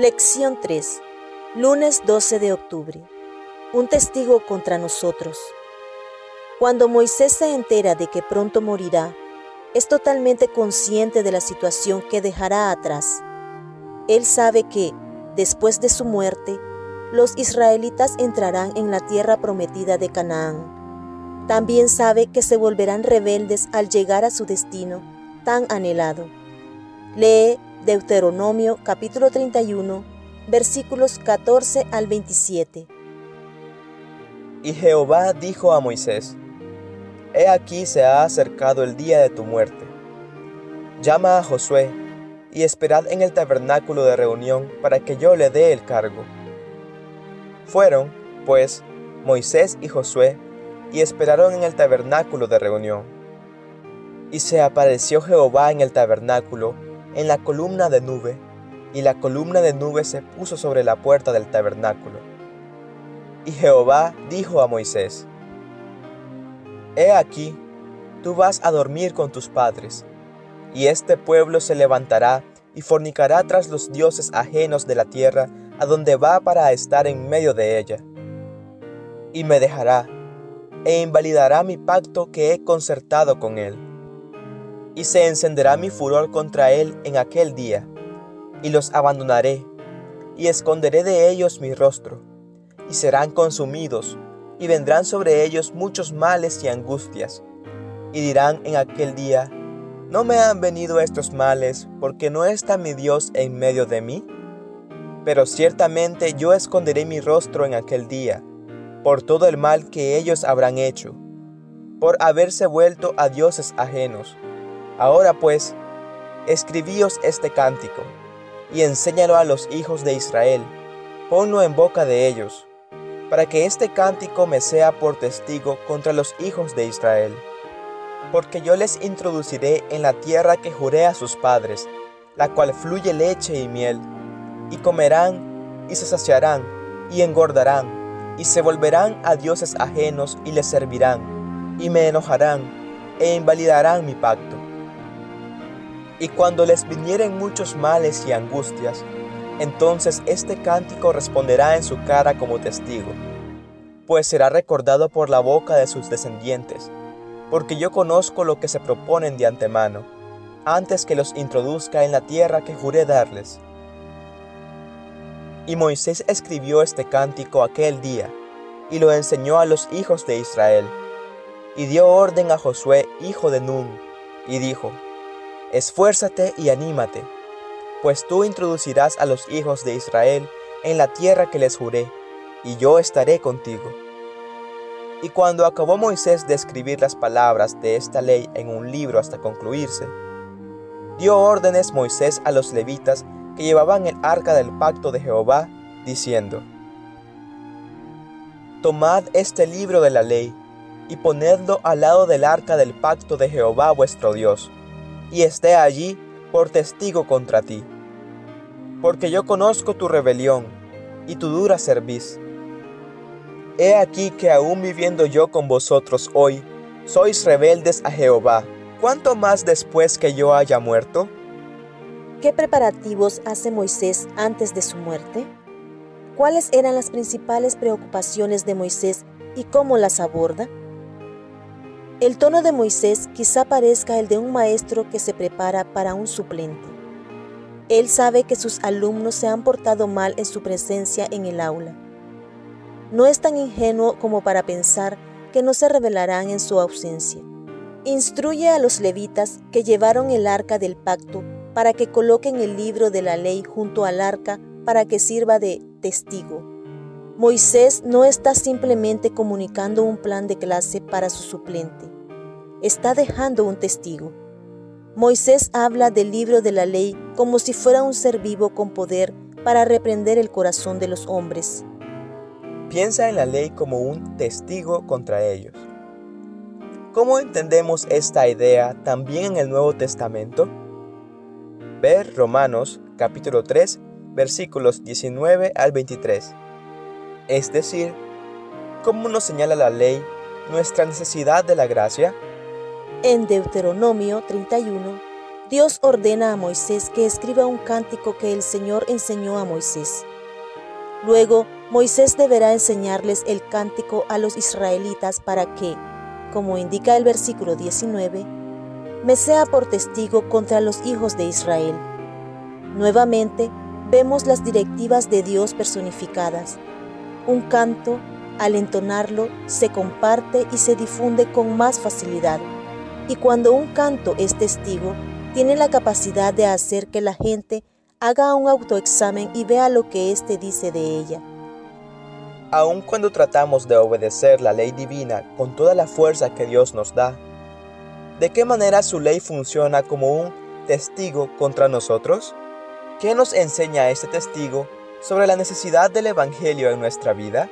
Lección 3. Lunes 12 de octubre. Un testigo contra nosotros. Cuando Moisés se entera de que pronto morirá, es totalmente consciente de la situación que dejará atrás. Él sabe que, después de su muerte, los israelitas entrarán en la tierra prometida de Canaán. También sabe que se volverán rebeldes al llegar a su destino tan anhelado. Lee Deuteronomio capítulo 31, versículos 14 al 27. Y Jehová dijo a Moisés, He aquí se ha acercado el día de tu muerte. Llama a Josué y esperad en el tabernáculo de reunión para que yo le dé el cargo. Fueron, pues, Moisés y Josué y esperaron en el tabernáculo de reunión. Y se apareció Jehová en el tabernáculo en la columna de nube, y la columna de nube se puso sobre la puerta del tabernáculo. Y Jehová dijo a Moisés, He aquí, tú vas a dormir con tus padres, y este pueblo se levantará y fornicará tras los dioses ajenos de la tierra a donde va para estar en medio de ella. Y me dejará, e invalidará mi pacto que he concertado con él y se encenderá mi furor contra él en aquel día, y los abandonaré, y esconderé de ellos mi rostro, y serán consumidos, y vendrán sobre ellos muchos males y angustias, y dirán en aquel día, ¿no me han venido estos males porque no está mi Dios en medio de mí? Pero ciertamente yo esconderé mi rostro en aquel día, por todo el mal que ellos habrán hecho, por haberse vuelto a dioses ajenos Ahora pues, escribíos este cántico, y enséñalo a los hijos de Israel, ponlo en boca de ellos, para que este cántico me sea por testigo contra los hijos de Israel. Porque yo les introduciré en la tierra que juré a sus padres, la cual fluye leche y miel, y comerán, y se saciarán, y engordarán, y se volverán a dioses ajenos y les servirán, y me enojarán, e invalidarán mi pacto. Y cuando les vinieren muchos males y angustias, entonces este cántico responderá en su cara como testigo, pues será recordado por la boca de sus descendientes, porque yo conozco lo que se proponen de antemano, antes que los introduzca en la tierra que juré darles. Y Moisés escribió este cántico aquel día, y lo enseñó a los hijos de Israel, y dio orden a Josué, hijo de Nun, y dijo, Esfuérzate y anímate, pues tú introducirás a los hijos de Israel en la tierra que les juré, y yo estaré contigo. Y cuando acabó Moisés de escribir las palabras de esta ley en un libro hasta concluirse, dio órdenes Moisés a los levitas que llevaban el arca del pacto de Jehová, diciendo, Tomad este libro de la ley y ponedlo al lado del arca del pacto de Jehová vuestro Dios y esté allí por testigo contra ti. Porque yo conozco tu rebelión y tu dura cerviz. He aquí que aún viviendo yo con vosotros hoy, sois rebeldes a Jehová, ¿cuánto más después que yo haya muerto? ¿Qué preparativos hace Moisés antes de su muerte? ¿Cuáles eran las principales preocupaciones de Moisés y cómo las aborda? El tono de Moisés quizá parezca el de un maestro que se prepara para un suplente. Él sabe que sus alumnos se han portado mal en su presencia en el aula. No es tan ingenuo como para pensar que no se revelarán en su ausencia. Instruye a los levitas que llevaron el arca del pacto para que coloquen el libro de la ley junto al arca para que sirva de testigo. Moisés no está simplemente comunicando un plan de clase para su suplente está dejando un testigo. Moisés habla del libro de la ley como si fuera un ser vivo con poder para reprender el corazón de los hombres. Piensa en la ley como un testigo contra ellos. ¿Cómo entendemos esta idea también en el Nuevo Testamento? Ver Romanos capítulo 3 versículos 19 al 23. Es decir, ¿cómo nos señala la ley nuestra necesidad de la gracia? En Deuteronomio 31, Dios ordena a Moisés que escriba un cántico que el Señor enseñó a Moisés. Luego, Moisés deberá enseñarles el cántico a los israelitas para que, como indica el versículo 19, me sea por testigo contra los hijos de Israel. Nuevamente, vemos las directivas de Dios personificadas. Un canto, al entonarlo, se comparte y se difunde con más facilidad. Y cuando un canto es testigo, tiene la capacidad de hacer que la gente haga un autoexamen y vea lo que éste dice de ella. Aun cuando tratamos de obedecer la ley divina con toda la fuerza que Dios nos da, ¿de qué manera su ley funciona como un testigo contra nosotros? ¿Qué nos enseña este testigo sobre la necesidad del Evangelio en nuestra vida?